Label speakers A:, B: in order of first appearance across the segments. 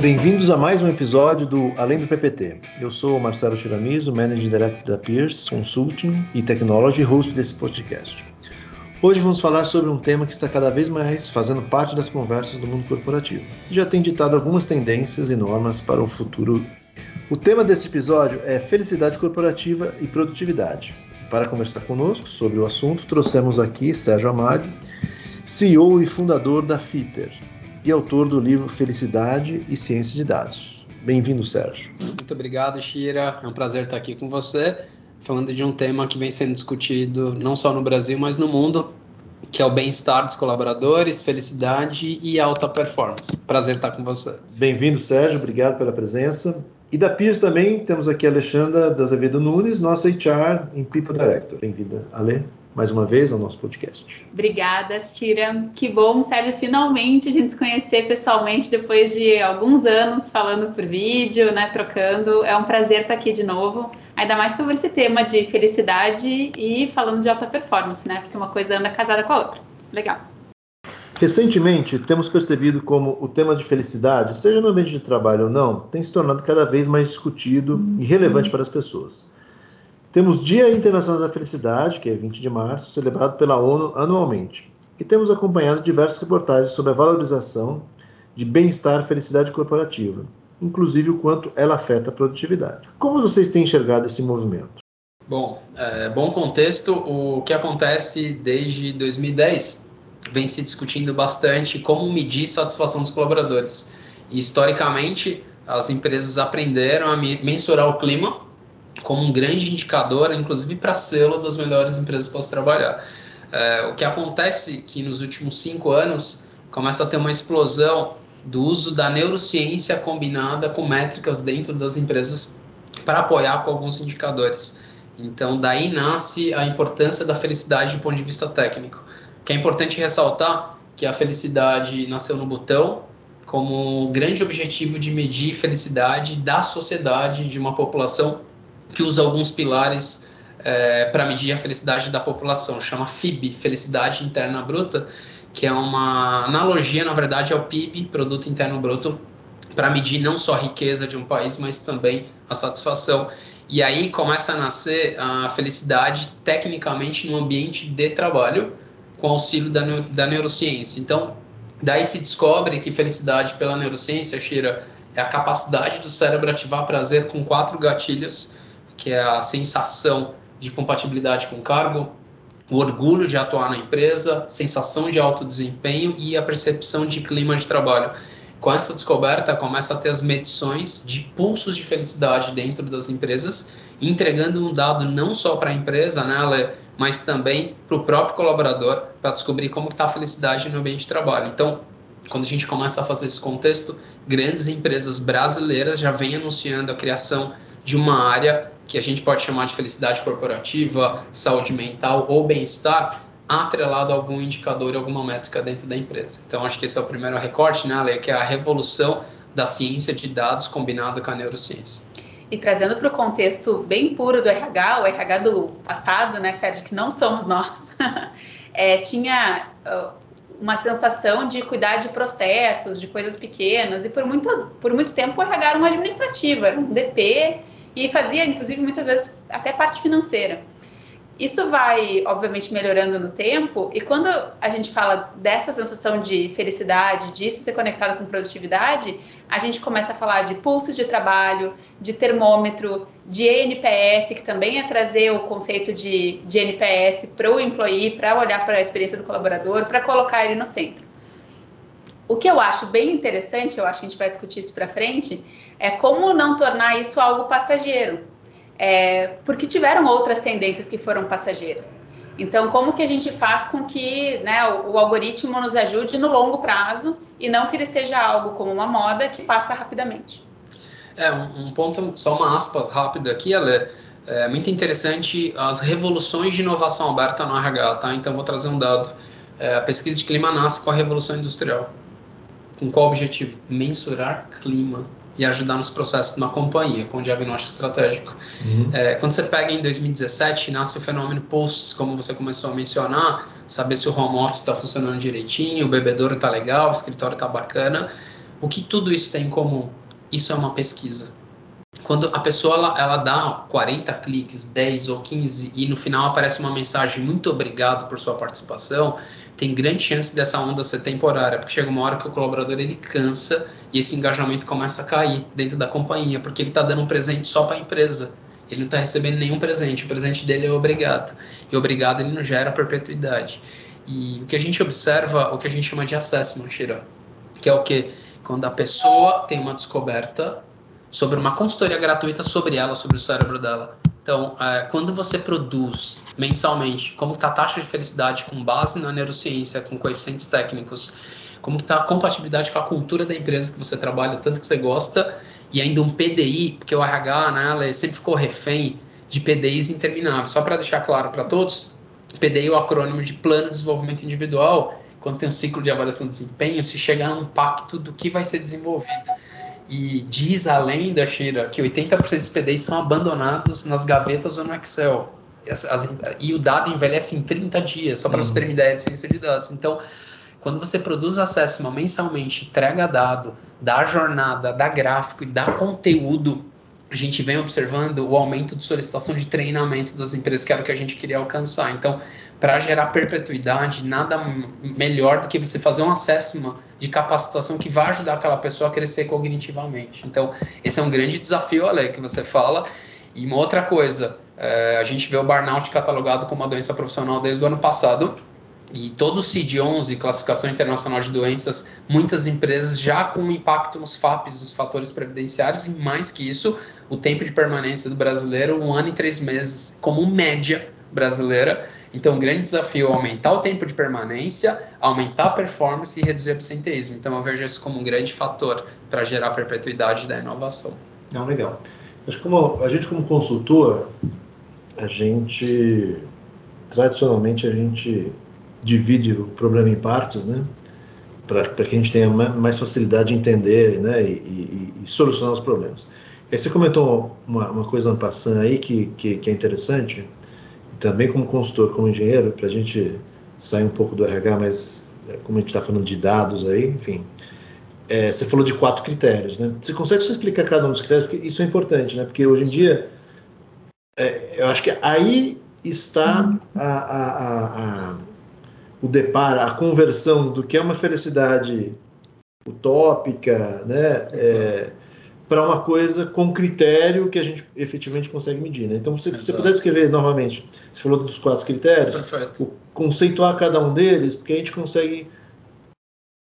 A: Bem-vindos a mais um episódio do Além do PPT. Eu sou o Marcelo Chiramizo, Managing Director da Pierce Consulting e Technology, host desse podcast. Hoje vamos falar sobre um tema que está cada vez mais fazendo parte das conversas do mundo corporativo. Já tem ditado algumas tendências e normas para o futuro. O tema desse episódio é felicidade corporativa e produtividade. Para conversar conosco sobre o assunto, trouxemos aqui Sérgio Amadi, CEO e fundador da FITER, e autor do livro Felicidade e Ciência de Dados. Bem-vindo, Sérgio.
B: Muito obrigado, Shira. É um prazer estar aqui com você, falando de um tema que vem sendo discutido não só no Brasil, mas no mundo, que é o bem-estar dos colaboradores, felicidade e alta performance. Prazer estar com você.
A: Bem-vindo, Sérgio. Obrigado pela presença. E da Pierce também temos aqui a Alexandra da Azevedo Nunes, nossa HR em People Director. Bem-vinda, Ale mais uma vez ao nosso podcast.
C: Obrigada, Tira. Que bom, Sérgio, finalmente a gente se conhecer pessoalmente depois de alguns anos falando por vídeo, né, trocando. É um prazer estar aqui de novo, ainda mais sobre esse tema de felicidade e falando de alta performance, né? Porque uma coisa anda casada com a outra. Legal.
A: Recentemente, temos percebido como o tema de felicidade, seja no ambiente de trabalho ou não, tem se tornado cada vez mais discutido e relevante para as pessoas. Temos Dia Internacional da Felicidade, que é 20 de março, celebrado pela ONU anualmente. E temos acompanhado diversas reportagens sobre a valorização de bem-estar e felicidade corporativa, inclusive o quanto ela afeta a produtividade. Como vocês têm enxergado esse movimento?
B: Bom, é, bom contexto. O que acontece desde 2010 vem se discutindo bastante como medir satisfação dos colaboradores. E, historicamente, as empresas aprenderam a mensurar o clima como um grande indicador, inclusive para selo das melhores empresas para se trabalhar. É, o que acontece é que nos últimos cinco anos começa a ter uma explosão do uso da neurociência combinada com métricas dentro das empresas para apoiar com alguns indicadores. Então, daí nasce a importância da felicidade do ponto de vista técnico. Que é importante ressaltar que a felicidade nasceu no botão como grande objetivo de medir felicidade da sociedade de uma população que usa alguns pilares é, para medir a felicidade da população, chama FIB, Felicidade Interna Bruta, que é uma analogia, na verdade, ao PIB, Produto Interno Bruto, para medir não só a riqueza de um país, mas também a satisfação. E aí começa a nascer a felicidade tecnicamente no ambiente de trabalho, com auxílio da, da neurociência. Então, daí se descobre que felicidade pela neurociência, Shira, é a capacidade do cérebro ativar prazer com quatro gatilhos que é a sensação de compatibilidade com o cargo, o orgulho de atuar na empresa, sensação de alto desempenho e a percepção de clima de trabalho. Com essa descoberta, começa a ter as medições de pulsos de felicidade dentro das empresas, entregando um dado não só para a empresa, né, mas também para o próprio colaborador, para descobrir como está a felicidade no ambiente de trabalho. Então, quando a gente começa a fazer esse contexto, grandes empresas brasileiras já vêm anunciando a criação de uma área que a gente pode chamar de felicidade corporativa, saúde mental ou bem-estar, atrelado a algum indicador, alguma métrica dentro da empresa. Então, acho que esse é o primeiro recorte, né, Ale, que é a revolução da ciência de dados combinado com a neurociência.
C: E trazendo para o contexto bem puro do RH, o RH do passado, né, Sérgio, que não somos nós, é, tinha uma sensação de cuidar de processos, de coisas pequenas, e por muito, por muito tempo o RH era uma administrativa, era um DP, e fazia, inclusive, muitas vezes até parte financeira. Isso vai, obviamente, melhorando no tempo, e quando a gente fala dessa sensação de felicidade, disso ser conectado com produtividade, a gente começa a falar de pulso de trabalho, de termômetro, de NPS, que também é trazer o conceito de, de NPS para o employee, para olhar para a experiência do colaborador, para colocar ele no centro. O que eu acho bem interessante, eu acho que a gente vai discutir isso para frente, é como não tornar isso algo passageiro. É, porque tiveram outras tendências que foram passageiras. Então, como que a gente faz com que né, o, o, algoritmo nos ajude no longo prazo e não que ele seja algo como uma moda que passa rapidamente?
B: É, um, ponto, só uma aspas rápida aqui, ela é, é muito interessante as revoluções de inovação aberta no RH, tá? Então, vou trazer um dado. É, a pesquisa de clima nasce com a Revolução Industrial. Com qual objetivo? Mensurar clima e ajudar nos processos de uma companhia, com diagnóstico estratégico. Uhum. É, quando você pega em 2017, nasce o fenômeno Pulse, como você começou a mencionar, saber se o home office está funcionando direitinho, o bebedouro está legal, o escritório está bacana. O que tudo isso tem em comum? Isso é uma pesquisa. Quando a pessoa ela, ela dá 40 cliques, 10 ou 15 e no final aparece uma mensagem muito obrigado por sua participação, tem grande chance dessa onda ser temporária, porque chega uma hora que o colaborador ele cansa e esse engajamento começa a cair dentro da companhia, porque ele está dando um presente só para a empresa. Ele não está recebendo nenhum presente, o presente dele é obrigado. E obrigado ele não gera perpetuidade. E o que a gente observa, o que a gente chama de assessment, Shira, que é o que? Quando a pessoa tem uma descoberta sobre uma consultoria gratuita sobre ela, sobre o cérebro dela. Então, é, quando você produz mensalmente como está a taxa de felicidade com base na neurociência, com coeficientes técnicos, como está a compatibilidade com a cultura da empresa que você trabalha, tanto que você gosta, e ainda um PDI, porque o RH, né, sempre ficou refém de PDIs intermináveis. Só para deixar claro para todos, PDI é o acrônimo de Plano de Desenvolvimento Individual, quando tem um ciclo de avaliação de desempenho, se chega a um pacto do que vai ser desenvolvido. E diz a lenda, Shira, que 80% dos PDIs são abandonados nas gavetas ou no Excel. As, as, e o dado envelhece em 30 dias, só para uhum. você ter uma ideia de ciência de dados. Então, quando você produz acesso mensalmente, entrega dado, dá jornada, dá gráfico e dá conteúdo, a gente vem observando o aumento de solicitação de treinamentos das empresas, que era o que a gente queria alcançar. Então, para gerar perpetuidade, nada melhor do que você fazer um acesso de capacitação que vai ajudar aquela pessoa a crescer cognitivamente. Então, esse é um grande desafio, Ale, que você fala. E uma outra coisa, é, a gente vê o burnout catalogado como uma doença profissional desde o ano passado. E todo o CID-11, Classificação Internacional de Doenças, muitas empresas já com impacto nos FAPs, nos fatores previdenciários, e mais que isso, o tempo de permanência do brasileiro, um ano e três meses, como média brasileira. Então, o grande desafio é aumentar o tempo de permanência, aumentar a performance e reduzir o absenteísmo. Então, eu vejo isso como um grande fator para gerar perpetuidade da inovação.
A: Não, legal. Mas como a gente como consultor, a gente tradicionalmente a gente divide o problema em partes, né? Para que a gente tenha mais facilidade de entender, né? E, e, e solucionar os problemas. Aí você comentou uma, uma coisa no passando aí que, que, que é interessante também como consultor, como engenheiro, para a gente sair um pouco do RH, mas é, como a gente está falando de dados aí, enfim, é, você falou de quatro critérios, né? Você consegue só explicar cada um dos critérios? Porque isso é importante, né? Porque hoje em dia, é, eu acho que aí está a, a, a, o deparo, a conversão do que é uma felicidade utópica, né? É, para uma coisa com critério que a gente efetivamente consegue medir. Né? Então, se você puder escrever novamente, você falou dos quatro critérios,
B: Perfeito.
A: conceituar cada um deles, porque a gente consegue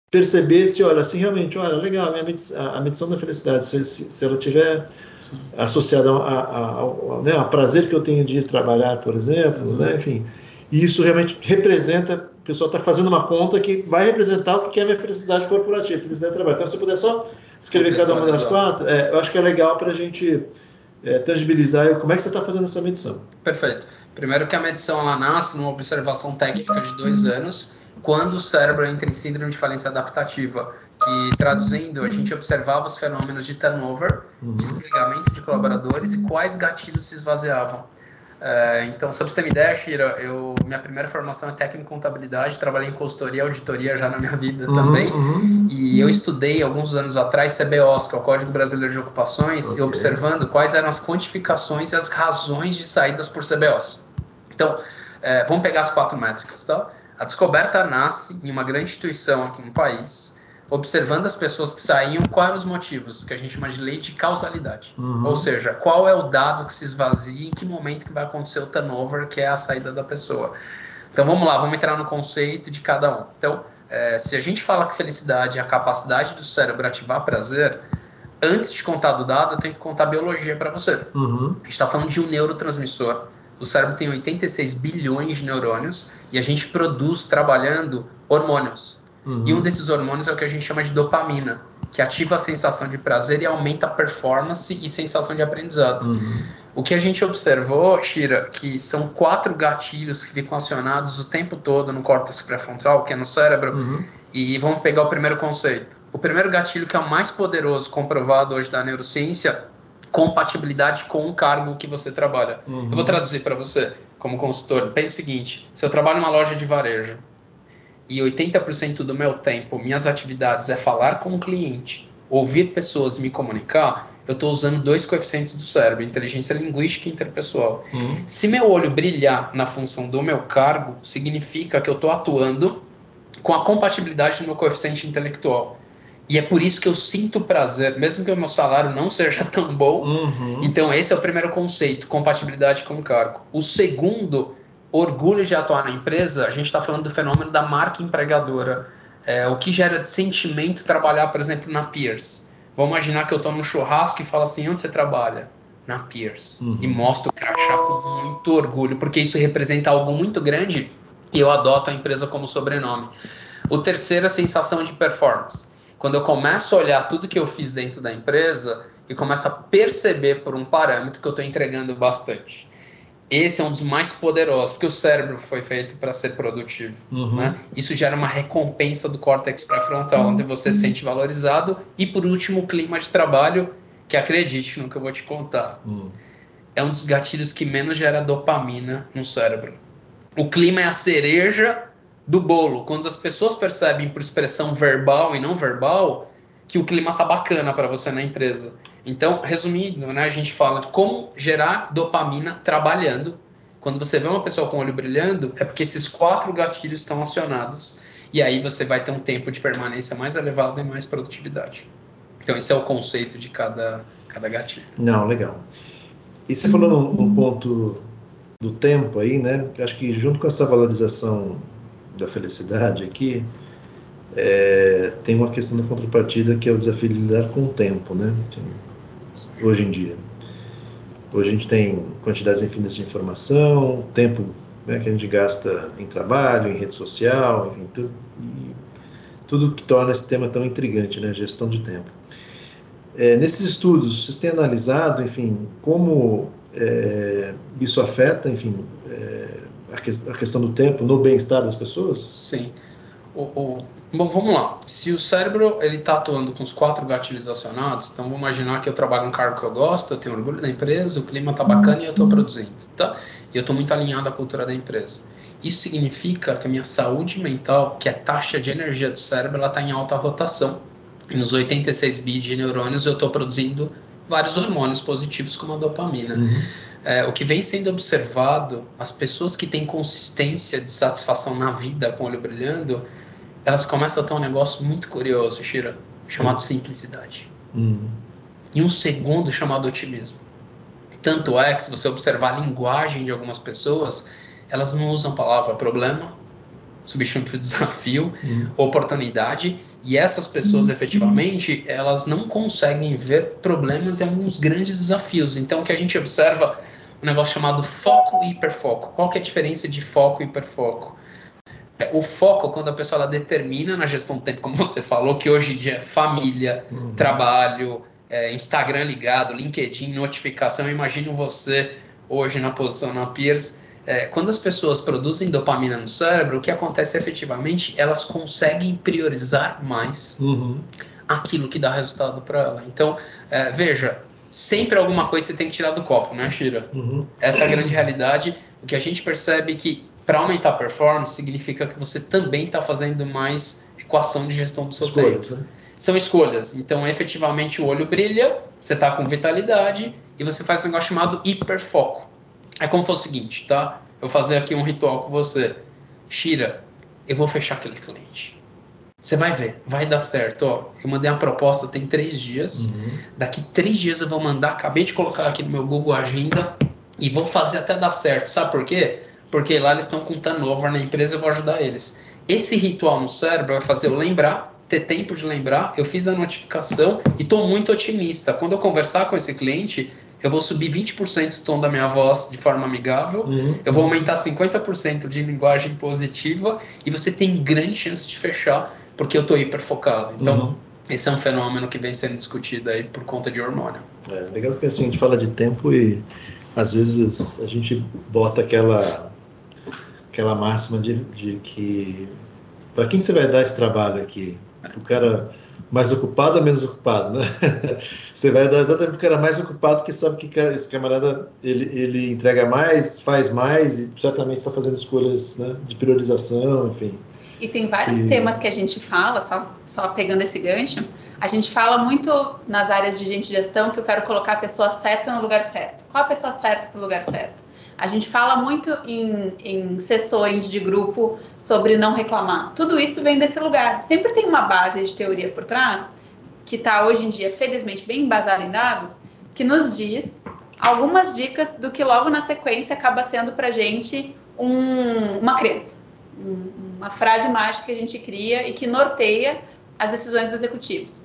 A: perceber se, olha, se realmente, olha, legal, a, medição, a medição da felicidade, se, se, se ela tiver Sim. associada ao né, prazer que eu tenho de ir trabalhar, por exemplo, né, enfim, e isso realmente representa, o pessoal está fazendo uma conta que vai representar o que é a minha felicidade corporativa, felicidade de trabalho. Então, se você puder só escrever cada uma das quatro, é, eu acho que é legal para a gente é, tangibilizar como é que você está fazendo essa medição.
B: Perfeito. Primeiro que a medição ela nasce numa observação técnica de dois anos, quando o cérebro entra em síndrome de falência adaptativa, que traduzindo, a gente observava os fenômenos de turnover, uhum. de desligamento de colaboradores e quais gatilhos se esvaziavam. É, então, só para você ter uma ideia, Shira, eu, minha primeira formação é técnico em contabilidade, trabalhei em consultoria e auditoria já na minha vida uhum, também. Uhum. E eu estudei alguns anos atrás CBOs, que é o Código Brasileiro de Ocupações, okay. e observando quais eram as quantificações e as razões de saídas por CBOs. Então, é, vamos pegar as quatro métricas, tá? A descoberta nasce em uma grande instituição aqui no país, observando as pessoas que saíam, quais eram os motivos, que a gente chama de lei de causalidade. Uhum. Ou seja, qual é o dado que se esvazia, em que momento que vai acontecer o turnover, que é a saída da pessoa. Então vamos lá, vamos entrar no conceito de cada um. Então, é, se a gente fala que felicidade é a capacidade do cérebro ativar prazer, antes de contar do dado, eu tenho que contar biologia para você. Uhum. A gente está falando de um neurotransmissor. O cérebro tem 86 bilhões de neurônios e a gente produz trabalhando hormônios. Uhum. E um desses hormônios é o que a gente chama de dopamina, que ativa a sensação de prazer e aumenta a performance e sensação de aprendizado. Uhum. O que a gente observou, Shira, que são quatro gatilhos que ficam acionados o tempo todo no córtex pré-frontal, que é no cérebro, uhum. e vamos pegar o primeiro conceito. O primeiro gatilho que é o mais poderoso comprovado hoje da neurociência, compatibilidade com o cargo que você trabalha. Eu vou uhum. traduzir para você como consultor. Pense o seguinte: se eu trabalho numa loja de varejo e 80% do meu tempo, minhas atividades é falar com o cliente, ouvir pessoas me comunicar, eu estou usando dois coeficientes do cérebro, inteligência linguística e interpessoal. Uhum. Se meu olho brilhar na função do meu cargo, significa que eu estou atuando com a compatibilidade do meu coeficiente intelectual. E é por isso que eu sinto prazer, mesmo que o meu salário não seja tão bom. Uhum. Então, esse é o primeiro conceito, compatibilidade com o cargo. O segundo, orgulho de atuar na empresa, a gente está falando do fenômeno da marca empregadora. É, o que gera de sentimento trabalhar, por exemplo, na Pierce. Vamos imaginar que eu estou num churrasco e falo assim, onde você trabalha? Na Pierce. Uhum. E mostro o crachá com muito orgulho, porque isso representa algo muito grande e eu adoto a empresa como sobrenome. O terceiro é a sensação de performance. Quando eu começo a olhar tudo que eu fiz dentro da empresa e começo a perceber por um parâmetro que eu estou entregando bastante esse é um dos mais poderosos, porque o cérebro foi feito para ser produtivo. Uhum. Né? Isso gera uma recompensa do córtex pré-frontal, uhum. onde você se sente valorizado. E por último, o clima de trabalho, que acredite no que eu vou te contar. Uhum. É um dos gatilhos que menos gera dopamina no cérebro. O clima é a cereja do bolo. Quando as pessoas percebem por expressão verbal e não verbal que o clima tá bacana para você na empresa. Então, resumindo, né, a gente fala de como gerar dopamina trabalhando. Quando você vê uma pessoa com o olho brilhando, é porque esses quatro gatilhos estão acionados. E aí você vai ter um tempo de permanência mais elevado e mais produtividade. Então, esse é o conceito de cada, cada gatilho.
A: Não, legal. E você falou no, no ponto do tempo aí, né? Acho que junto com essa valorização da felicidade aqui, é, tem uma questão da contrapartida que é o desafio de lidar com o tempo, né? Hoje em dia. Hoje a gente tem quantidades infinitas de informação, tempo né, que a gente gasta em trabalho, em rede social, enfim, tudo, tudo que torna esse tema tão intrigante, né, gestão de tempo. É, nesses estudos, vocês têm analisado, enfim, como é, isso afeta, enfim, é, a, que, a, questão do tempo no bem-estar das pessoas?
B: Sim. O, o, Bom, vamos lá. Se o cérebro ele está atuando com os quatro gatilhos acionados, então vamos imaginar que eu trabalho em um cargo que eu gosto, eu tenho orgulho da empresa, o clima está bacana e eu estou produzindo, tá? E eu estou muito alinhado à cultura da empresa. Isso significa que a minha saúde mental, que é a taxa de energia do cérebro, ela está em alta rotação. E nos 86 bi de neurônios eu estou produzindo vários hormônios positivos como a dopamina. Uhum. É, o que vem sendo observado, as pessoas que têm consistência de satisfação na vida com o olho brilhando, elas começam a ter um negócio muito curioso, Shira, chamado simplicidade. Uhum. E um segundo chamado otimismo. Tanto é que, se você observar a linguagem de algumas pessoas, elas não usam a palavra problema, substitui desafio, uhum. oportunidade, e essas pessoas, efetivamente, elas não conseguem ver problemas e alguns grandes desafios. Então, o que a gente observa um negócio chamado foco e hiperfoco. Qual que é a diferença de foco e hiperfoco? O foco, quando a pessoa ela determina na gestão do tempo, como você falou, que hoje em dia é família, uhum. trabalho, é, Instagram ligado, LinkedIn, notificação, imagino você hoje na posição na Peers. É, quando as pessoas produzem dopamina no cérebro, o que acontece efetivamente, elas conseguem priorizar mais uhum. aquilo que dá resultado para ela. Então, é, veja, sempre alguma coisa você tem que tirar do copo, né, Shira? Uhum. Essa é a grande realidade. O que a gente percebe é que para aumentar a performance, significa que você também está fazendo mais equação de gestão do seu escolhas, tempo. Né? São escolhas. Então, efetivamente, o olho brilha, você está com vitalidade e você faz um negócio chamado hiperfoco. É como se fosse o seguinte, tá? Eu vou fazer aqui um ritual com você. Shira, eu vou fechar aquele cliente. Você vai ver, vai dar certo. Ó, eu mandei uma proposta tem três dias. Uhum. Daqui três dias eu vou mandar. Acabei de colocar aqui no meu Google Agenda e vou fazer até dar certo. Sabe por quê? Porque lá eles estão com turnover na empresa, eu vou ajudar eles. Esse ritual no cérebro vai fazer eu lembrar, ter tempo de lembrar, eu fiz a notificação e estou muito otimista. Quando eu conversar com esse cliente, eu vou subir 20% o tom da minha voz de forma amigável, uhum. eu vou aumentar 50% de linguagem positiva e você tem grande chance de fechar, porque eu estou hiper focado. Então, uhum. esse é um fenômeno que vem sendo discutido aí por conta de hormônio.
A: É legal porque assim, a gente fala de tempo e às vezes a gente bota aquela aquela máxima de, de que para quem você vai dar esse trabalho aqui? O cara mais ocupado ou menos ocupado, né? você vai dar exatamente para o cara mais ocupado que sabe que esse camarada ele, ele entrega mais, faz mais e certamente está fazendo escolhas né, de priorização, enfim.
C: E tem vários e... temas que a gente fala, só, só pegando esse gancho, a gente fala muito nas áreas de gente de gestão que eu quero colocar a pessoa certa no lugar certo. Qual a pessoa certa para o lugar certo? A gente fala muito em, em sessões de grupo sobre não reclamar. Tudo isso vem desse lugar. Sempre tem uma base de teoria por trás, que está hoje em dia, felizmente, bem embasada em dados, que nos diz algumas dicas do que logo na sequência acaba sendo para a gente um, uma crença. Um, uma frase mágica que a gente cria e que norteia as decisões dos executivos.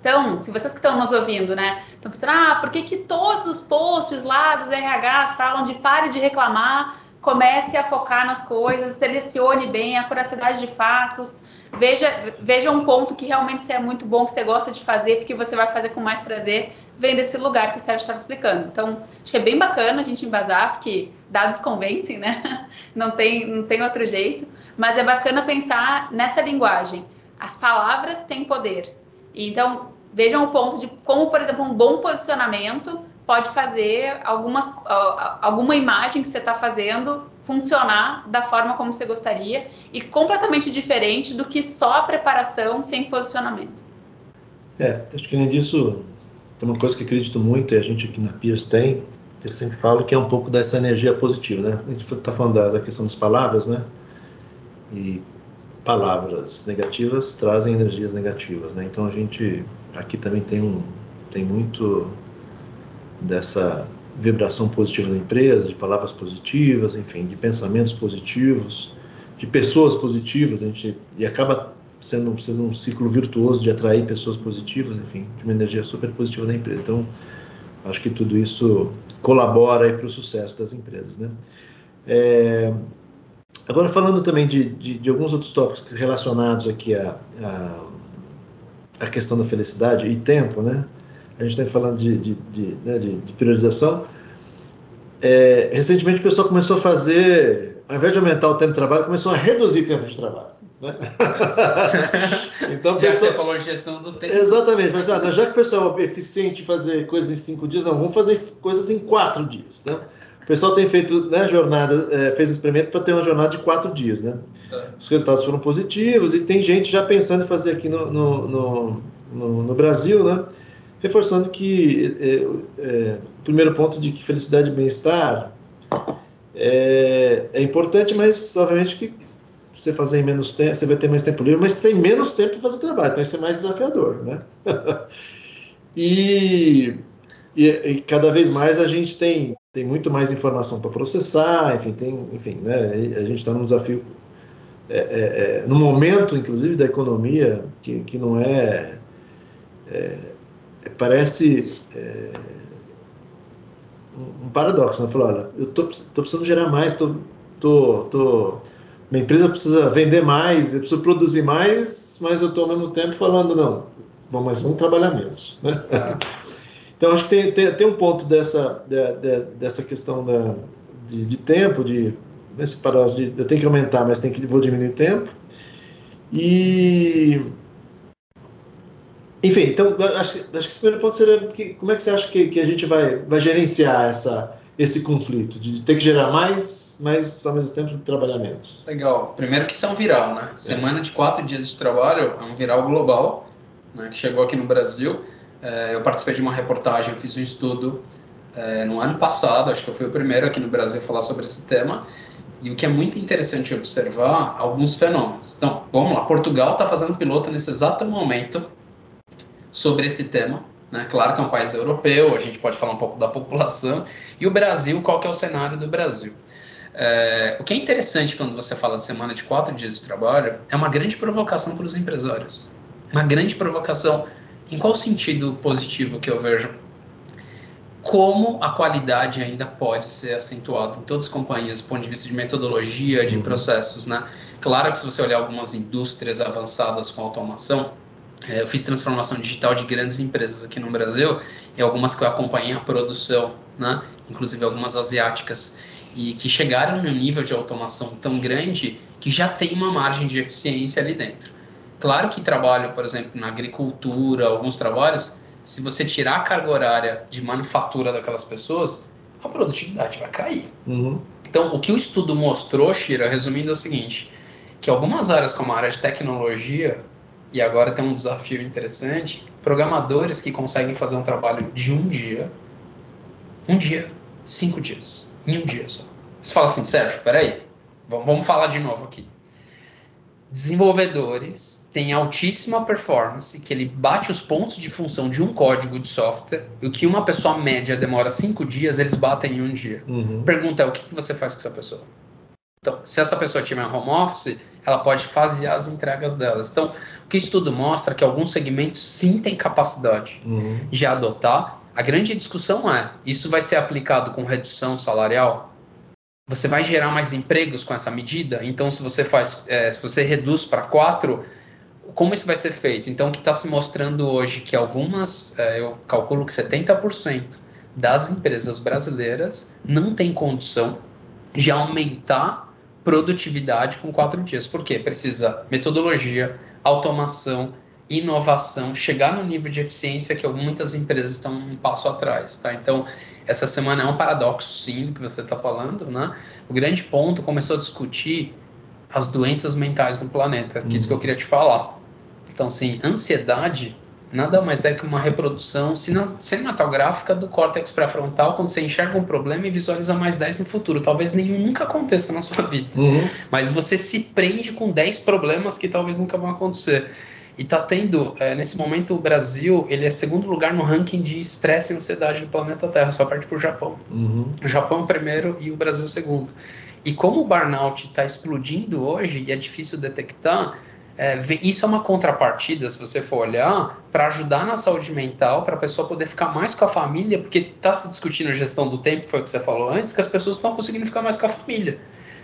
C: Então, se vocês que estão nos ouvindo, né, estão pensando, ah, por que, que todos os posts lá dos RHs falam de pare de reclamar, comece a focar nas coisas, selecione bem a curiosidade de fatos, veja, veja um ponto que realmente você é muito bom, que você gosta de fazer, porque você vai fazer com mais prazer, vem desse lugar que o Sérgio estava explicando. Então, acho que é bem bacana a gente embasar, porque dados convencem, né? Não tem, não tem outro jeito, mas é bacana pensar nessa linguagem. As palavras têm poder. Então, vejam o ponto de como, por exemplo, um bom posicionamento pode fazer algumas, alguma imagem que você está fazendo funcionar da forma como você gostaria e completamente diferente do que só a preparação sem posicionamento.
A: É, acho que além disso, tem uma coisa que acredito muito e a gente aqui na Pierce tem, eu sempre falo que é um pouco dessa energia positiva, né? A gente está falando da, da questão das palavras, né? E palavras negativas trazem energias negativas, né? Então a gente aqui também tem um tem muito dessa vibração positiva da empresa, de palavras positivas, enfim, de pensamentos positivos, de pessoas positivas, a gente e acaba sendo, sendo um ciclo virtuoso de atrair pessoas positivas, enfim, de uma energia super positiva da empresa. Então, acho que tudo isso colabora para o sucesso das empresas, né? É, Agora, falando também de, de, de alguns outros tópicos relacionados aqui à, à, à, questão da felicidade e tempo, né? A gente está falando de, de, de, né, de, de priorização. É, recentemente o pessoal começou a fazer, ao invés de aumentar o tempo de trabalho, começou a reduzir o tempo de trabalho. Né?
B: então, já pessoal... você falou de gestão do tempo.
A: Exatamente, mas ah, já que o pessoal é eficiente em fazer coisas em cinco dias, não, vamos fazer coisas em quatro dias. Né? Pessoal tem feito né, jornada, é, fez um experimento para ter uma jornada de quatro dias, né? É. Os resultados foram positivos e tem gente já pensando em fazer aqui no, no, no, no, no Brasil, né? Reforçando que é, é, o primeiro ponto de que felicidade e bem-estar é, é importante, mas obviamente que você fazer em menos tempo, você vai ter mais tempo livre, mas tem menos tempo para fazer o trabalho, então isso é mais desafiador, né? e, e, e, cada vez mais a gente tem tem muito mais informação para processar, enfim, tem, enfim, né, a gente está num desafio, é, é, é, no momento, inclusive, da economia, que, que não é, é parece é, um paradoxo, né? Falar, olha, eu tô, tô precisando gerar mais, tô, tô, tô, minha empresa precisa vender mais, eu preciso produzir mais, mas eu estou ao mesmo tempo falando, não, vamos, mas vamos trabalhar menos, né? Então, acho que tem, tem, tem um ponto dessa, de, de, dessa questão da, de, de tempo, de, nesse parado de eu tenho que aumentar, mas tem que, vou diminuir tempo. E. Enfim, então, acho, acho que esse primeiro ponto seria que, como é que você acha que, que a gente vai, vai gerenciar essa, esse conflito de ter que gerar mais, mas ao mesmo tempo trabalhar menos?
B: Legal. Primeiro que isso é um viral, né? É. Semana de quatro dias de trabalho é um viral global, né, que chegou aqui no Brasil. É, eu participei de uma reportagem, fiz um estudo é, no ano passado, acho que eu fui o primeiro aqui no Brasil a falar sobre esse tema. E o que é muito interessante observar alguns fenômenos. Então, vamos lá, Portugal está fazendo piloto nesse exato momento sobre esse tema. Né? Claro que é um país europeu, a gente pode falar um pouco da população. E o Brasil, qual que é o cenário do Brasil? É, o que é interessante quando você fala de semana de quatro dias de trabalho é uma grande provocação para os empresários. Uma grande provocação em qual sentido positivo que eu vejo? Como a qualidade ainda pode ser acentuada em todas as companhias, do ponto de vista de metodologia, de uhum. processos, né? Claro que se você olhar algumas indústrias avançadas com automação, é, eu fiz transformação digital de grandes empresas aqui no Brasil e algumas que eu acompanhei a produção, né? Inclusive algumas asiáticas e que chegaram num nível de automação tão grande que já tem uma margem de eficiência ali dentro. Claro que trabalho, por exemplo, na agricultura, alguns trabalhos, se você tirar a carga horária de manufatura daquelas pessoas, a produtividade vai cair. Uhum. Então, o que o estudo mostrou, Shira, resumindo, é o seguinte: que algumas áreas, como a área de tecnologia, e agora tem um desafio interessante, programadores que conseguem fazer um trabalho de um dia, um dia, cinco dias, em um dia só. Você fala assim, Sérgio, peraí, vamos falar de novo aqui. Desenvolvedores têm altíssima performance, que ele bate os pontos de função de um código de software, e o que uma pessoa média demora cinco dias, eles batem em um dia. Uhum. Pergunta é, o que você faz com essa pessoa? Então, se essa pessoa tiver home office, ela pode fazer as entregas delas. Então, o que o estudo mostra é que alguns segmentos sim têm capacidade uhum. de adotar. A grande discussão é: isso vai ser aplicado com redução salarial? Você vai gerar mais empregos com essa medida? Então, se você faz, é, se você reduz para quatro, como isso vai ser feito? Então, o que está se mostrando hoje que algumas, é, eu calculo que 70% das empresas brasileiras não têm condição de aumentar produtividade com quatro dias. Por quê? Precisa metodologia, automação, inovação, chegar no nível de eficiência que muitas empresas estão um passo atrás, tá? Então, essa semana é um paradoxo, sim, do que você está falando, né? O grande ponto começou a discutir as doenças mentais no planeta, que é isso que eu uhum. queria te falar. Então, assim, ansiedade nada mais é que uma reprodução cinematográfica do córtex pré-frontal quando você enxerga um problema e visualiza mais 10 no futuro. Talvez nenhum nunca aconteça na sua vida, uhum. mas você se prende com 10 problemas que talvez nunca vão acontecer. E tá tendo, é, nesse momento, o Brasil, ele é segundo lugar no ranking de estresse e ansiedade do planeta Terra, só perde pro Japão. Uhum. O Japão é o primeiro e o Brasil é o segundo. E como o burnout está explodindo hoje e é difícil detectar, é, isso é uma contrapartida, se você for olhar, para ajudar na saúde mental, para a pessoa poder ficar mais com a família, porque está se discutindo a gestão do tempo, foi o que você falou antes, que as pessoas não estão conseguindo ficar mais com a família.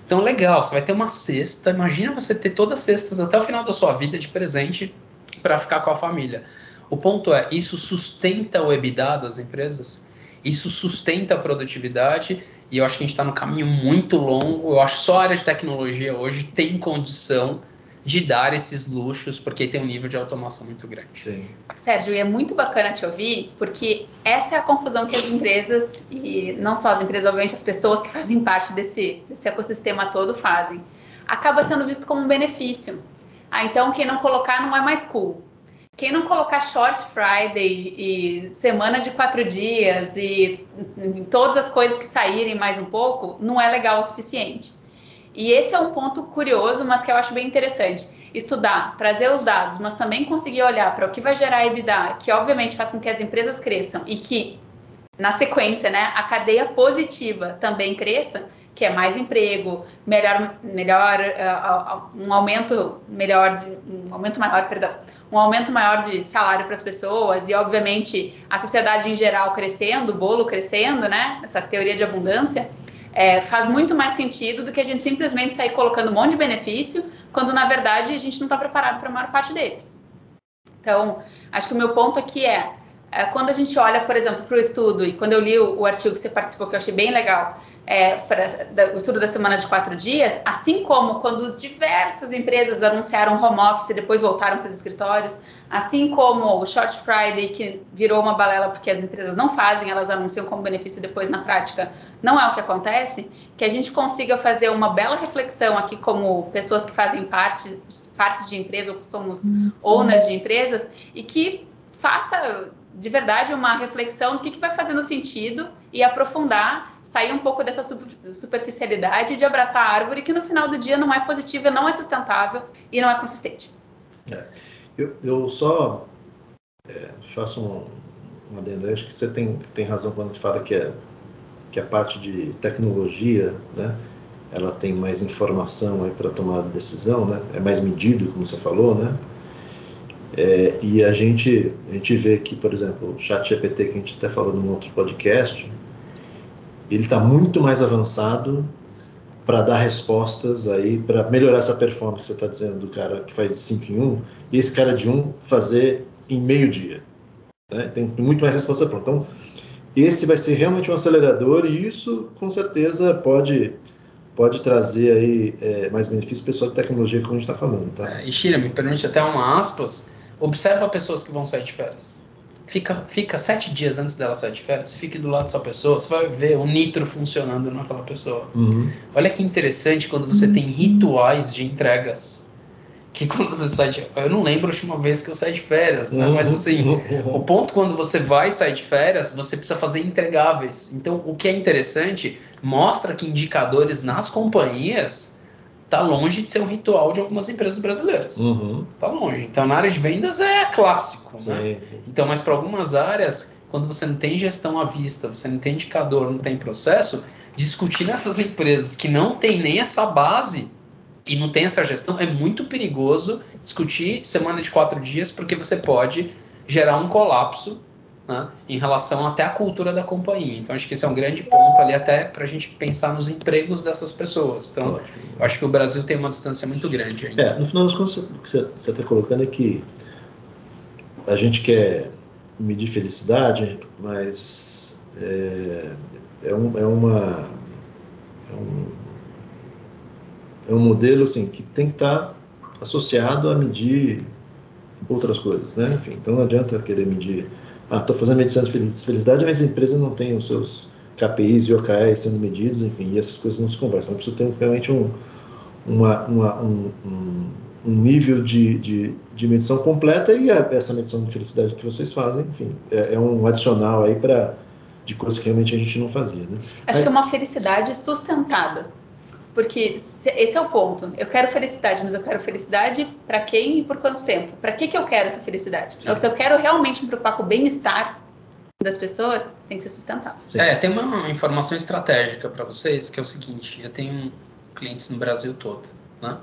B: Então, legal, você vai ter uma cesta, imagina você ter todas as cestas até o final da sua vida de presente para ficar com a família. O ponto é, isso sustenta o EBITDA das empresas? Isso sustenta a produtividade? E eu acho que a gente está no caminho muito longo. Eu acho que só a área de tecnologia hoje tem condição de dar esses luxos, porque tem um nível de automação muito grande.
C: Sim. Sérgio, e é muito bacana te ouvir, porque essa é a confusão que as empresas, e não só as empresas, obviamente as pessoas que fazem parte desse, desse ecossistema todo fazem, acaba sendo visto como um benefício. Ah, então quem não colocar não é mais cool. Quem não colocar Short Friday e semana de quatro dias e, e todas as coisas que saírem mais um pouco, não é legal o suficiente. E esse é um ponto curioso, mas que eu acho bem interessante. Estudar, trazer os dados, mas também conseguir olhar para o que vai gerar EBITDA, que obviamente faz com que as empresas cresçam e que, na sequência, né, a cadeia positiva também cresça, que é mais emprego, melhor, melhor uh, um aumento melhor, um aumento maior, perdão, um aumento maior de salário para as pessoas e, obviamente, a sociedade em geral crescendo, o bolo crescendo, né? Essa teoria de abundância é, faz muito mais sentido do que a gente simplesmente sair colocando um monte de benefício, quando na verdade a gente não está preparado para a maior parte deles. Então, acho que o meu ponto aqui é, é quando a gente olha, por exemplo, para o estudo, e quando eu li o, o, artigo que você participou, que eu achei bem legal, é, pra, o estudo da semana de quatro dias, assim como quando diversas empresas anunciaram home office e depois voltaram para os escritórios, assim como o Short Friday, que virou uma balela porque as empresas não fazem, elas anunciam como benefício depois na prática não é o que acontece, que a gente consiga fazer uma bela reflexão aqui como pessoas que fazem parte, parte de empresa ou que somos uhum. owners de empresas e que faça de verdade uma reflexão do que, que vai fazendo sentido e aprofundar sair um pouco dessa superficialidade de abraçar a árvore que no final do dia não é positiva, não é sustentável e não é consistente.
A: É. Eu, eu só é, faço um, um adendo, acho que você tem, tem razão quando fala que, é, que a parte de tecnologia, né, ela tem mais informação para tomar decisão, né, é mais medido, como você falou, né, é, e a gente, a gente vê que, por exemplo, o chat GPT, que a gente até falou num outro podcast, ele está muito mais avançado para dar respostas aí, para melhorar essa performance que você está dizendo do cara que faz de 5 em 1, um, e esse cara de 1 um fazer em meio dia. Né? Tem muito mais resposta pronta. Então, esse vai ser realmente um acelerador e isso, com certeza, pode pode trazer aí é, mais benefícios pessoal de tecnologia, como a gente está falando. Tá?
B: É, e Shira, me permite até uma aspas, observa pessoas que vão sair de férias fica, fica sete dias antes dela sair de férias, fique do lado dessa pessoa, você vai ver o nitro funcionando naquela pessoa.
A: Uhum.
B: Olha que interessante quando você tem rituais de entregas. Que quando você sai de. Eu não lembro a última vez que eu saí de férias, né? Mas assim, o ponto quando você vai sair de férias, você precisa fazer entregáveis. Então, o que é interessante, mostra que indicadores nas companhias tá longe de ser um ritual de algumas empresas brasileiras.
A: Uhum.
B: Tá longe. Então, na área de vendas é clássico, né?
A: Sim.
B: Então, mas para algumas áreas, quando você não tem gestão à vista, você não tem indicador, não tem processo, discutir nessas empresas que não tem nem essa base e não tem essa gestão é muito perigoso discutir semana de quatro dias, porque você pode gerar um colapso né, em relação até à cultura da companhia. Então, acho que esse é um grande ponto ali até para a gente pensar nos empregos dessas pessoas. Então,
A: Ótimo.
B: acho que o Brasil tem uma distância muito grande ainda.
A: É, no final das contas, o que você está colocando é que a gente quer medir felicidade, mas é, é, um, é uma. É um, é um modelo assim, que tem que estar associado a medir outras coisas, né? Enfim, então não adianta querer medir. Ah, estou fazendo medição de felicidade, mas a empresa não tem os seus KPIs e OKRs sendo medidos, enfim, e essas coisas não se conversam. Então, precisa ter realmente um, uma, uma- um, um- um nível de, de, de medição completa e a- essa medição de felicidade que vocês fazem, enfim, é, é um adicional aí para de coisas que realmente a gente não fazia, né?
C: Acho
A: Aí-
C: que é uma felicidade sustentada. Porque se- esse é o ponto. Eu quero felicidade, mas eu quero felicidade para quem e por quanto tempo? Para que, que eu quero essa felicidade?
B: Sim.
C: Ou se eu quero realmente me preocupar com o bem-estar das pessoas, tem que ser sustentável.
A: Sim.
B: É, tem uma informação estratégica para vocês, que é o seguinte, eu tenho clientes no Brasil todo, né?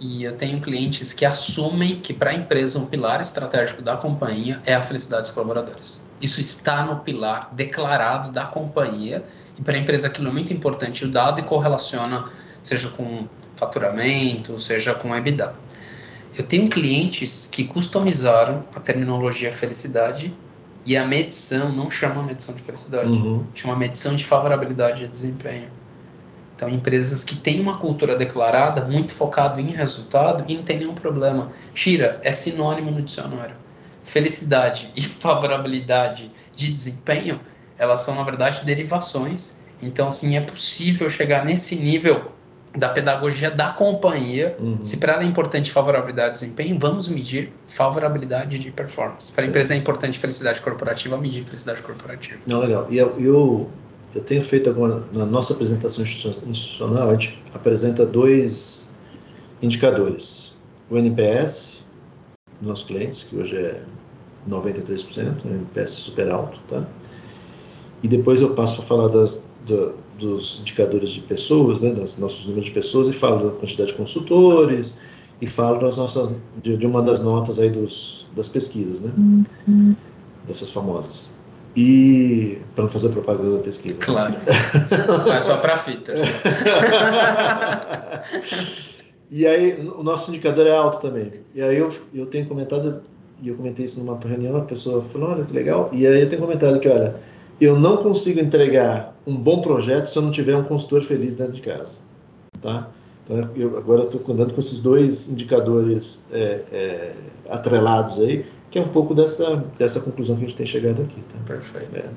B: E eu tenho clientes que assumem que para a empresa um pilar estratégico da companhia é a felicidade dos colaboradores. Isso está no pilar declarado da companhia e para a empresa aquilo é muito importante o dado e correlaciona, seja com faturamento, seja com EBITDA. Eu tenho clientes que customizaram a terminologia felicidade e a medição não chama medição de felicidade,
A: Uhum.
B: chama medição de favorabilidade de desempenho. Então, empresas que têm uma cultura declarada, muito focado em resultado e não tem nenhum problema. Shira é sinônimo no dicionário. Felicidade e favorabilidade de desempenho, elas são, na verdade, derivações. Então, sim, é possível chegar nesse nível da pedagogia da companhia
A: Uhum.
B: se para ela é importante favorabilidade de desempenho, vamos medir favorabilidade de performance. Para a empresa é importante felicidade corporativa, medir felicidade corporativa.
A: Não, legal. E eu, eu, eu tenho feito alguma, na nossa apresentação institu- institucional, a gente apresenta dois indicadores. O NPS dos nossos clientes, que hoje é 93%, um NPS super alto, tá? E depois eu passo para falar das, do- dos indicadores de pessoas, né, dos nossos números de pessoas, e falo da quantidade de consultores, e falo das nossas, de, de uma das notas aí dos, das pesquisas, né? Dessas famosas. E para não fazer propaganda da pesquisa. né?
B: Claro. é só para fitters.
A: e aí, o nosso indicador é alto também. E aí, eu, eu tenho comentado, e eu comentei isso numa reunião, a pessoa falou: olha que legal. E aí, eu tenho comentado que, olha, eu não consigo entregar um bom projeto se eu não tiver um consultor feliz dentro de casa. Tá? Então, eu agora estou andando com esses dois indicadores é, é, atrelados aí, que é um pouco dessa, dessa conclusão que a gente tem chegado aqui. Tá?
B: Perfeito.
A: É.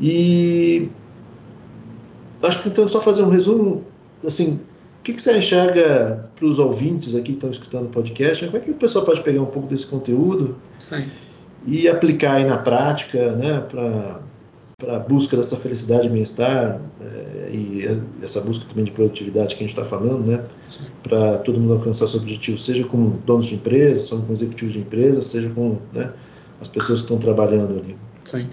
A: E acho que tentando só fazer um resumo, assim, o que, que você enxerga para os ouvintes aqui que estão escutando o podcast? Como é que o pessoal pode pegar um pouco desse conteúdo
B: Sim.
A: e aplicar aí na prática, né, para para a busca dessa felicidade e bem-estar é, e essa busca também de produtividade que a gente está falando, né, para todo mundo alcançar seu objetivo, seja como donos de empresa, seja como executivos de empresa, seja com né, as pessoas que estão trabalhando ali.
B: Sim.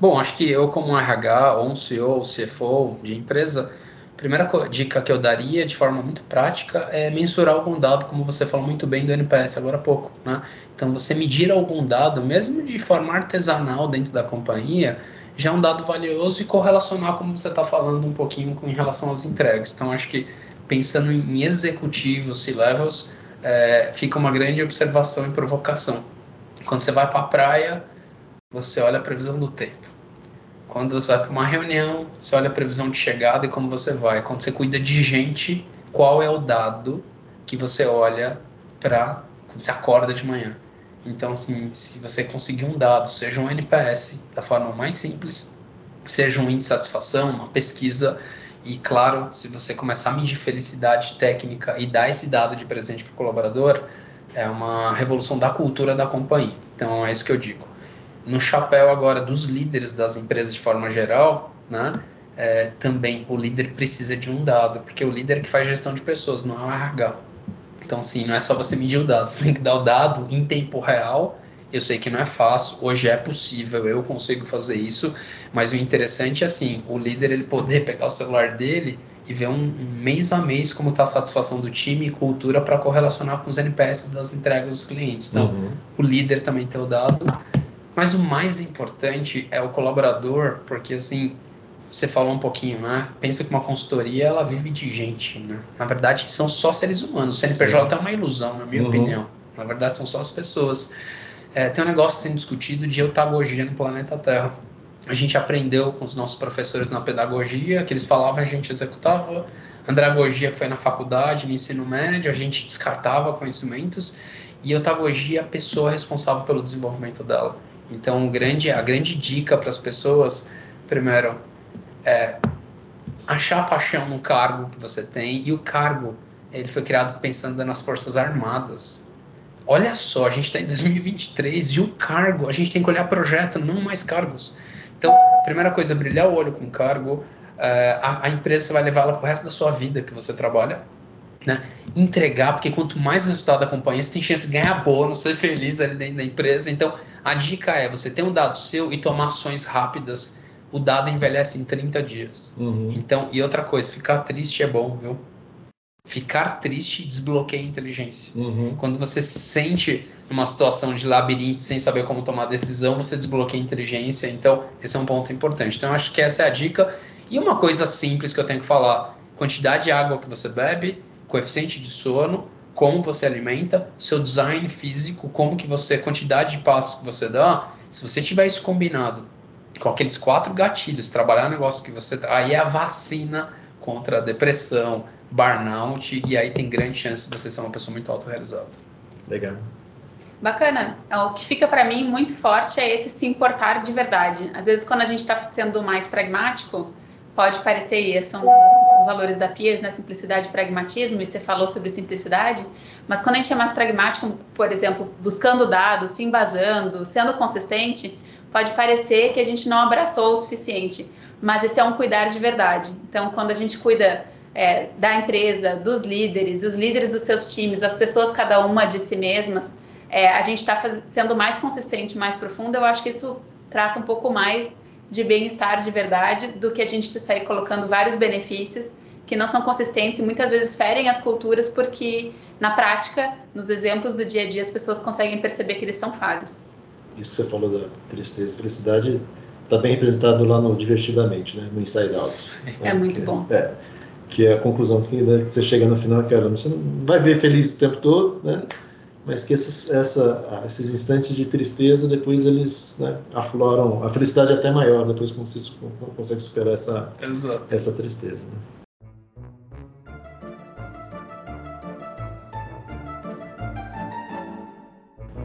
B: Bom, acho que eu, como um RH, ou um CEO, ou CFO de empresa, a primeira dica que eu daria de forma muito prática é mensurar algum dado, como você falou muito bem do NPS agora há pouco. Né? Então, você medir algum dado, mesmo de forma artesanal dentro da companhia, já é um dado valioso e correlacionar, como você está falando um pouquinho com, em relação às entregas. Então, acho que pensando em executivos, C-levels, é, fica uma grande observação e provocação. Quando você vai para a praia, você olha a previsão do tempo. Quando você vai para uma reunião, você olha a previsão de chegada e como você vai. Quando você cuida de gente, qual é o dado que você olha para quando você acorda de manhã? Então, assim, se você conseguir um dado, seja um NPS, da forma mais simples, seja um índice de satisfação, uma pesquisa, e claro, se você começar a medir felicidade técnica e dar esse dado de presente para o colaborador, é uma revolução da cultura da companhia. Então, é isso que eu digo. No chapéu agora dos líderes das empresas de forma geral, né? É, também o líder precisa de um dado, porque o líder que faz gestão de pessoas, não é o RH. Então, sim, não é só você medir o dado, você tem que dar o dado em tempo real. Eu sei que não é fácil, hoje é possível, eu consigo fazer isso, mas o interessante é assim, o líder ele poder pegar o celular dele e ver um, um mês a mês como está a satisfação do time e cultura para correlacionar com os NPS das entregas dos clientes. Então, uhum. o líder também tem o dado, mas o mais importante é o colaborador, porque assim, você falou um pouquinho, né? Pensa que uma consultoria ela vive de gente, né? Na verdade, são só seres humanos. O CNPJ é uma ilusão, na minha uhum. opinião. Na verdade, são só as pessoas. É, tem um negócio sendo discutido de eutagogia no planeta Terra. A gente aprendeu com os nossos professores na pedagogia, que eles falavam, a gente executava. Andragogia foi na faculdade, no ensino médio, a gente descartava conhecimentos. E eutagogia, a pessoa responsável pelo desenvolvimento dela. Então, grande, a grande dica para as pessoas, primeiro, é, achar paixão no cargo que você tem e o cargo ele foi criado pensando nas forças armadas. Olha só, a gente está em 2023 e o cargo, a gente tem que olhar projeto, não mais cargos. Então, primeira coisa, brilhar o olho com cargo, é, a, a, empresa vai levar ela para o resto da sua vida que você trabalha. Né? Entregar, porque quanto mais resultado acompanha, você tem chance de ganhar bônus, ser feliz ali dentro da empresa. Então, a dica é você ter um dado seu e tomar ações rápidas o dado envelhece em 30 dias. Uhum. Então, e outra coisa, ficar triste é bom, viu? Ficar triste desbloqueia a inteligência. Uhum. Quando você se sente numa situação de labirinto sem saber como tomar decisão, você desbloqueia a inteligência. Então, esse é um ponto importante. Então, acho que essa é a dica. E uma coisa simples que eu tenho que falar: quantidade de água que você bebe, coeficiente de sono, como você alimenta, seu design físico, como que você, quantidade de passos que você dá. Se você tiver isso combinado com aqueles quatro gatilhos, trabalhar negócio que você. Aí é a vacina contra a depressão, burnout, e aí tem grande chance de você ser uma pessoa muito autorrealizada.
A: Legal.
C: Bacana. É, o que fica para mim muito forte é esse se importar de verdade. Às vezes, quando a gente está sendo mais pragmático, pode parecer, e são os valores da Piers, né? Simplicidade e pragmatismo, e você falou sobre simplicidade, mas quando a gente é mais pragmático, por exemplo, buscando dados, se embasando, sendo consistente, pode parecer que a gente não abraçou o suficiente, mas esse é um cuidar de verdade. Então, quando a gente cuida é, da empresa, dos líderes, os líderes dos seus times, as pessoas cada uma de si mesmas, é, a gente está sendo mais consistente, mais profundo. Eu acho que isso trata um pouco mais de bem-estar de verdade do que a gente sair colocando vários benefícios que não são consistentes e muitas vezes ferem as culturas porque na prática, nos exemplos do dia a dia, as pessoas conseguem perceber que eles são falhos
A: isso que você falou da tristeza e felicidade está bem representado lá no Divertidamente, né? no Inside Out.
C: É né? muito que, bom.
A: É, que é a conclusão que, né, que você chega no final, cara, você não vai ver feliz o tempo todo, né? mas que esses, essa, esses instantes de tristeza, depois eles né, afloram, a felicidade é até maior, depois quando você consegue superar essa, essa tristeza. Né?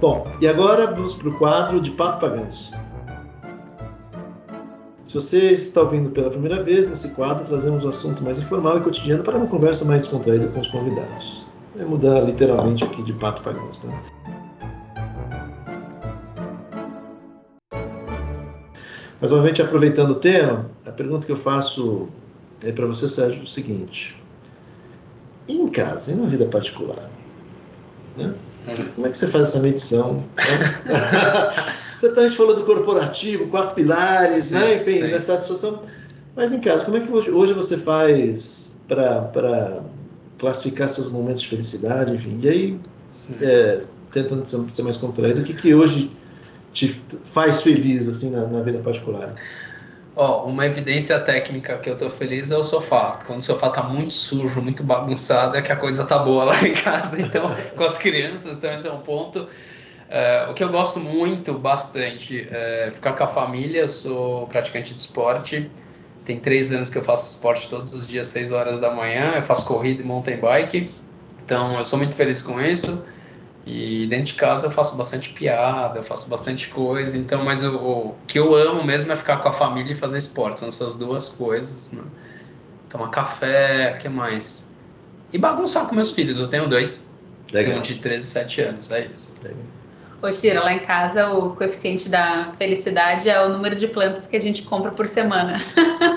A: Bom, e agora vamos para o quadro de Pato Pagãos. Se você está ouvindo pela primeira vez, nesse quadro trazemos um assunto mais informal e cotidiano para uma conversa mais contraída com os convidados. É mudar literalmente aqui de pato pagãos, tá? Mas, novamente, aproveitando o tema, a pergunta que eu faço é para você, Sérgio, é o seguinte. Em casa, e na vida particular? Né? Como é que você faz essa medição? você também falou do corporativo, quatro pilares, sim, né? enfim, sim. nessa discussão. Mas em casa, como é que hoje você faz para classificar seus momentos de felicidade, enfim? E aí, é, tentando ser mais contraído, o que, que hoje te faz feliz assim na, na vida particular?
B: Ó, uma evidência técnica que eu tô feliz é o sofá. Quando o sofá tá muito sujo, muito bagunçado, é que a coisa tá boa lá em casa. Então, com as crianças, então esse é um ponto. É, o que eu gosto muito, bastante, é ficar com a família. Eu sou praticante de esporte. Tem três anos que eu faço esporte todos os dias, seis horas da manhã. Eu faço corrida e mountain bike. Então, eu sou muito feliz com isso. E dentro de casa eu faço bastante piada, eu faço bastante coisa, então, mas o, o que eu amo mesmo é ficar com a família e fazer esporte, são essas duas coisas, né? Tomar café, o que mais? E bagunçar com meus filhos, eu tenho dois. Legal. Tenho de 13 e 7 anos, é isso. Legal.
C: Ô, lá em casa o coeficiente da felicidade é o número de plantas que a gente compra por semana.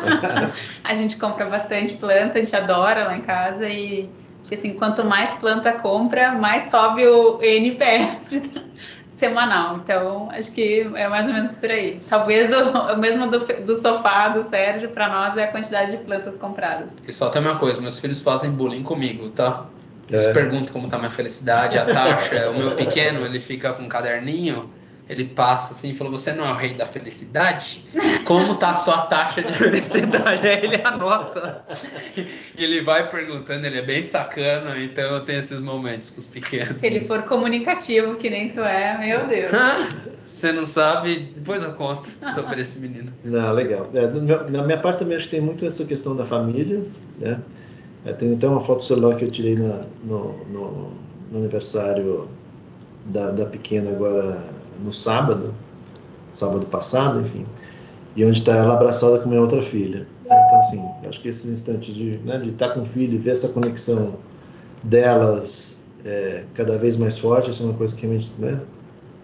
C: a gente compra bastante planta, a gente adora lá em casa e assim, quanto mais planta compra, mais sobe o NPS semanal. Então, acho que é mais ou menos por aí. Talvez o, o mesmo do, do sofá do Sérgio, para nós, é a quantidade de plantas compradas.
B: E só tem uma coisa, meus filhos fazem bullying comigo, tá? Eles é. perguntam como tá minha felicidade, a taxa. o meu pequeno, ele fica com um caderninho, ele passa assim e falou: Você não é o rei da felicidade? Como tá a sua taxa de felicidade? Aí ele anota. E ele vai perguntando, ele é bem sacana, então eu tenho esses momentos com os pequenos.
C: Se ele for comunicativo, que nem tu é, meu Deus.
B: Você não sabe? Depois eu conto sobre esse menino.
A: Não, legal. É, na minha parte também acho que tem muito essa questão da família, né? É, tem até uma foto celular que eu tirei na, no, no, no, aniversário da, da pequena agora no sábado, sábado passado, enfim, e onde está ela abraçada com minha outra filha. Então, assim, acho que esses instantes de né, estar tá com o filho e ver essa conexão delas é, cada vez mais forte, isso é uma coisa que realmente né,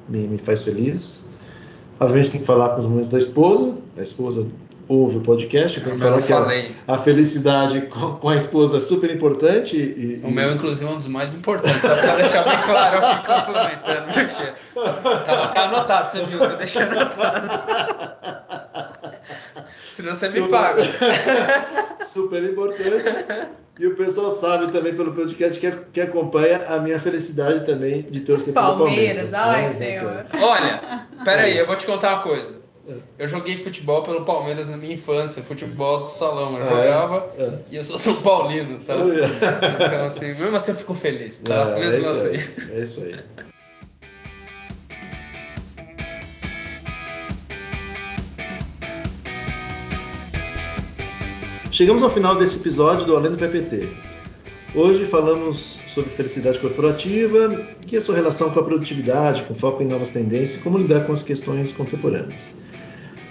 A: me, me faz feliz. Obviamente tem que falar com os momentos da esposa, a esposa ouve o podcast, então
B: falar que
A: a, a, felicidade com, com, a esposa é super importante. E,
B: o e... meu, inclusive, é um dos mais importantes, só para deixar bem claro aqui complementando, Tava tá anotado, você viu? Vou deixar anotado. Senão você super, me paga.
A: super importante. E o pessoal sabe também pelo podcast que, que acompanha a minha felicidade também de torcer
C: Palmeiras,
A: pelo
C: Palmeiras. Ai, né? senhor.
B: Olha, peraí, eu vou te contar uma coisa. Eu joguei futebol pelo Palmeiras na minha infância, futebol do salão. Eu ah, jogava é? É. e eu sou São Paulino, tá? então, assim, mesmo assim eu fico feliz, tá? É, mesmo é assim.
A: É isso aí. Chegamos ao final desse episódio do Além do PPT. Hoje falamos sobre felicidade corporativa e a sua relação com a produtividade, com foco em novas tendências e como lidar com as questões contemporâneas.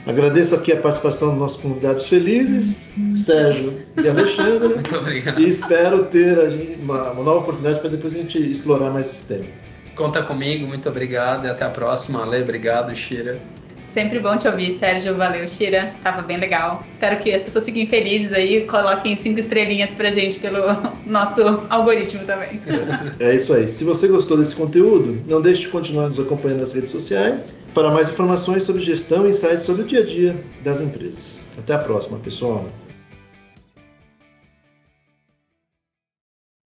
A: Agradeço aqui a participação dos nossos convidados felizes, Sérgio e Alexandre.
B: Muito obrigado.
A: E espero ter uma, uma nova oportunidade para depois a gente explorar mais esse tema.
B: Conta comigo, muito obrigado e até a próxima. Ale, obrigado, Shira.
C: Sempre bom te ouvir, Sérgio. Valeu, Shira. Tava bem legal. Espero que as pessoas fiquem felizes aí, coloquem cinco estrelinhas pra gente pelo nosso algoritmo também.
A: É isso aí. Se você gostou desse conteúdo, não deixe de continuar nos acompanhando nas redes sociais para mais informações sobre gestão e insights sobre o dia a dia das empresas. Até a próxima, pessoal.